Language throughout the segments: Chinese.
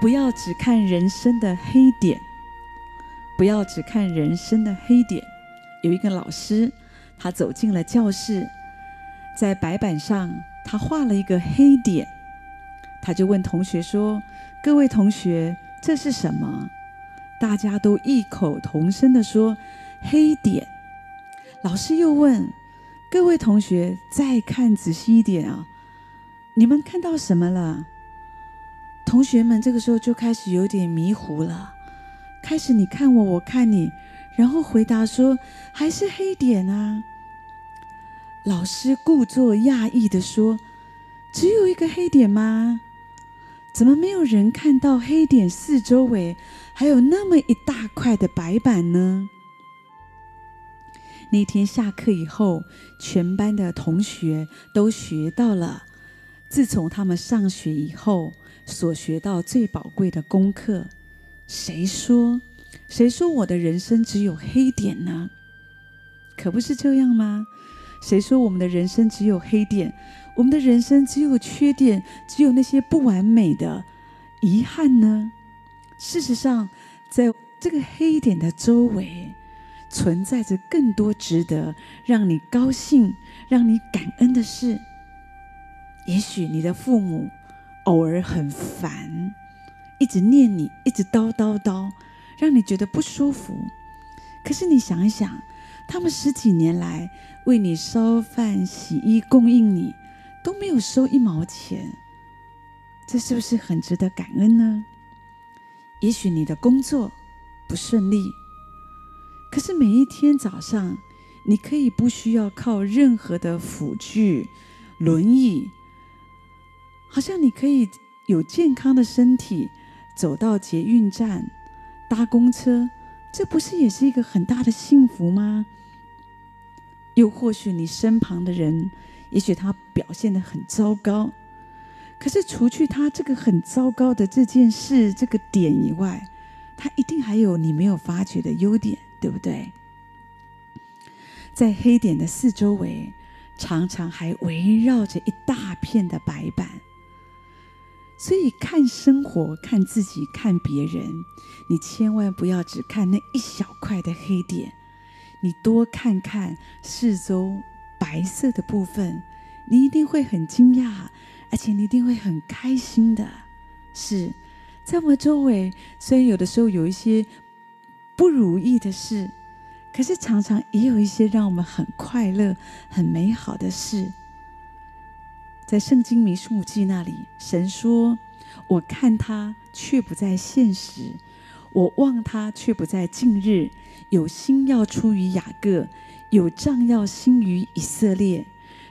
不要只看人生的黑点，不要只看人生的黑点。有一个老师，他走进了教室，在白板上他画了一个黑点，他就问同学说：“各位同学，这是什么？”大家都异口同声地说：“黑点。”老师又问：“各位同学，再看仔细一点啊，你们看到什么了？”同学们这个时候就开始有点迷糊了，开始你看我，我看你，然后回答说：“还是黑点啊。”老师故作讶异地说：“只有一个黑点吗？怎么没有人看到黑点四周围还有那么一大块的白板呢？”那天下课以后，全班的同学都学到了，自从他们上学以后。所学到最宝贵的功课，谁说？谁说我的人生只有黑点呢？可不是这样吗？谁说我们的人生只有黑点？我们的人生只有缺点，只有那些不完美的遗憾呢？事实上，在这个黑点的周围，存在着更多值得让你高兴、让你感恩的事。也许你的父母。偶尔很烦，一直念你，一直叨叨叨，让你觉得不舒服。可是你想一想，他们十几年来为你烧饭、洗衣、供应你，都没有收一毛钱，这是不是很值得感恩呢？也许你的工作不顺利，可是每一天早上，你可以不需要靠任何的辅具、轮椅。好像你可以有健康的身体，走到捷运站，搭公车，这不是也是一个很大的幸福吗？又或许你身旁的人，也许他表现得很糟糕，可是除去他这个很糟糕的这件事这个点以外，他一定还有你没有发觉的优点，对不对？在黑点的四周围，常常还围绕着一大片的白板。所以看生活、看自己、看别人，你千万不要只看那一小块的黑点，你多看看四周白色的部分，你一定会很惊讶，而且你一定会很开心的。是，在我们周围，虽然有的时候有一些不如意的事，可是常常也有一些让我们很快乐、很美好的事。在圣经民数记那里，神说：“我看他却不在现实，我望他却不在近日。有心要出于雅各，有杖要兴于以色列。”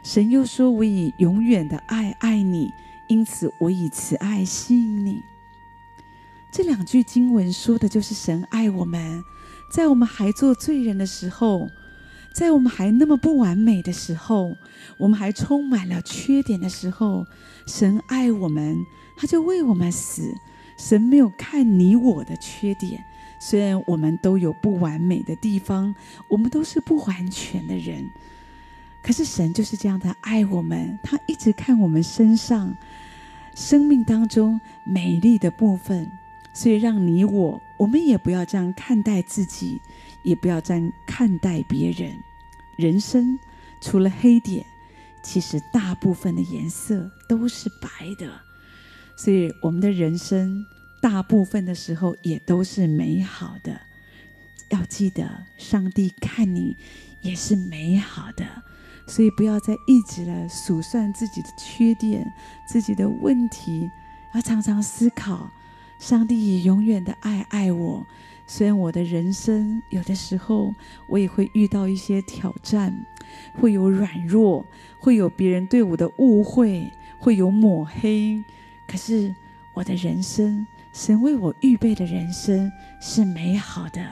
神又说：“我以永远的爱爱你，因此我以慈爱吸引你。”这两句经文说的就是神爱我们，在我们还做罪人的时候。在我们还那么不完美的时候，我们还充满了缺点的时候，神爱我们，他就为我们死。神没有看你我的缺点，虽然我们都有不完美的地方，我们都是不完全的人，可是神就是这样的爱我们，他一直看我们身上生命当中美丽的部分，所以让你我，我们也不要这样看待自己。也不要这样看待别人。人生除了黑点，其实大部分的颜色都是白的。所以我们的人生大部分的时候也都是美好的。要记得，上帝看你也是美好的。所以不要再一直的数算自己的缺点、自己的问题，要常常思考，上帝也永远的爱爱我。虽然我的人生有的时候我也会遇到一些挑战，会有软弱，会有别人对我的误会，会有抹黑，可是我的人生，神为我预备的人生是美好的。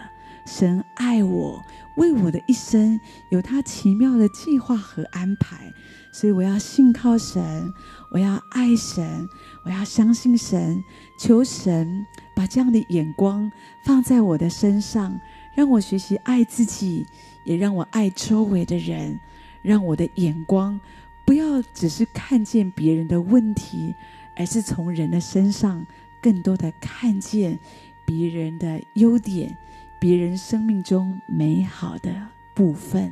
神爱我，为我的一生有他奇妙的计划和安排，所以我要信靠神，我要爱神，我要相信神，求神。把这样的眼光放在我的身上，让我学习爱自己，也让我爱周围的人。让我的眼光不要只是看见别人的问题，而是从人的身上更多的看见别人的优点，别人生命中美好的部分。